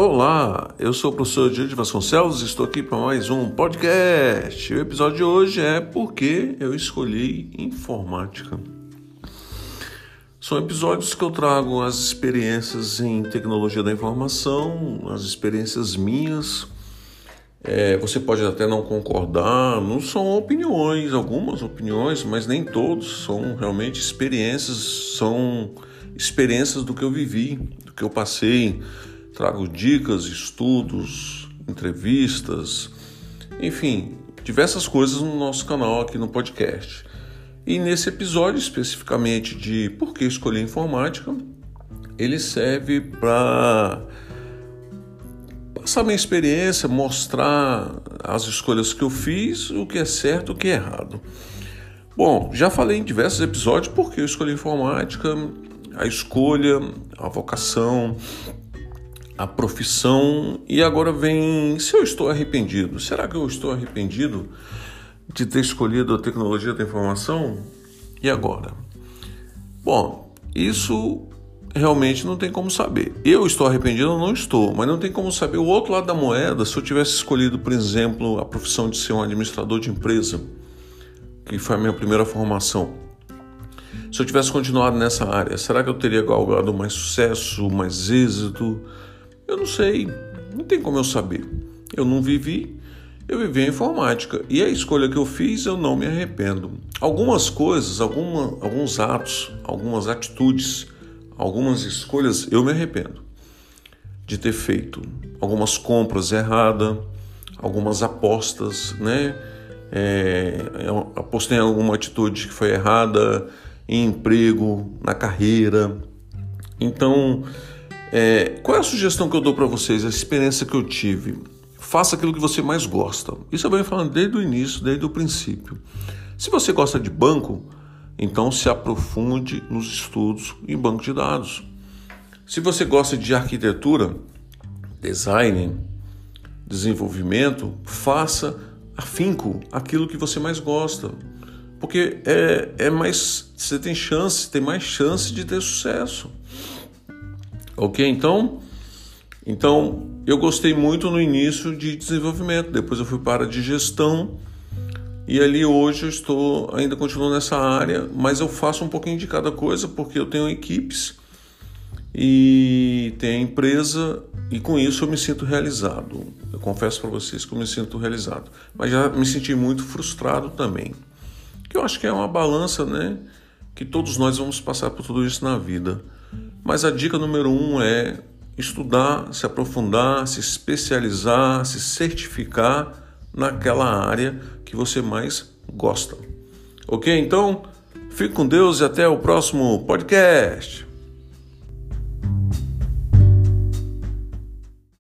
Olá, eu sou o professor Diego Vasconcelos e estou aqui para mais um podcast. O episódio de hoje é Porque eu escolhi informática. São episódios que eu trago as experiências em tecnologia da informação, as experiências minhas. É, você pode até não concordar, não são opiniões, algumas opiniões, mas nem todos são realmente experiências, são experiências do que eu vivi, do que eu passei Trago dicas, estudos, entrevistas, enfim, diversas coisas no nosso canal aqui no podcast. E nesse episódio especificamente de por que escolher informática, ele serve para passar minha experiência, mostrar as escolhas que eu fiz, o que é certo, o que é errado. Bom, já falei em diversos episódios por que eu escolhi informática, a escolha, a vocação, a profissão e agora vem se eu estou arrependido. Será que eu estou arrependido de ter escolhido a tecnologia da informação? E agora? Bom, isso realmente não tem como saber. Eu estou arrependido ou não estou, mas não tem como saber o outro lado da moeda se eu tivesse escolhido, por exemplo, a profissão de ser um administrador de empresa, que foi a minha primeira formação. Se eu tivesse continuado nessa área, será que eu teria galgado mais sucesso, mais êxito? Eu não sei, não tem como eu saber. Eu não vivi, eu vivi a informática e a escolha que eu fiz eu não me arrependo. Algumas coisas, alguma, alguns atos, algumas atitudes, algumas escolhas eu me arrependo de ter feito. Algumas compras erradas, algumas apostas, né? É, apostei em alguma atitude que foi errada em emprego, na carreira. Então, é, qual é a sugestão que eu dou para vocês, a experiência que eu tive? Faça aquilo que você mais gosta. Isso eu venho falando desde o início, desde o princípio. Se você gosta de banco, então se aprofunde nos estudos em banco de dados. Se você gosta de arquitetura, design, desenvolvimento, faça afinco aquilo que você mais gosta. Porque é, é mais. Você tem chance, tem mais chance de ter sucesso. Ok? Então, então eu gostei muito no início de desenvolvimento, depois eu fui para de gestão e ali hoje eu estou, ainda continuo nessa área, mas eu faço um pouquinho de cada coisa porque eu tenho equipes e tenho empresa e com isso eu me sinto realizado. Eu confesso para vocês que eu me sinto realizado, mas já me senti muito frustrado também. Que eu acho que é uma balança, né? Que todos nós vamos passar por tudo isso na vida. Mas a dica número um é estudar, se aprofundar, se especializar, se certificar naquela área que você mais gosta. Ok? Então, fique com Deus e até o próximo podcast.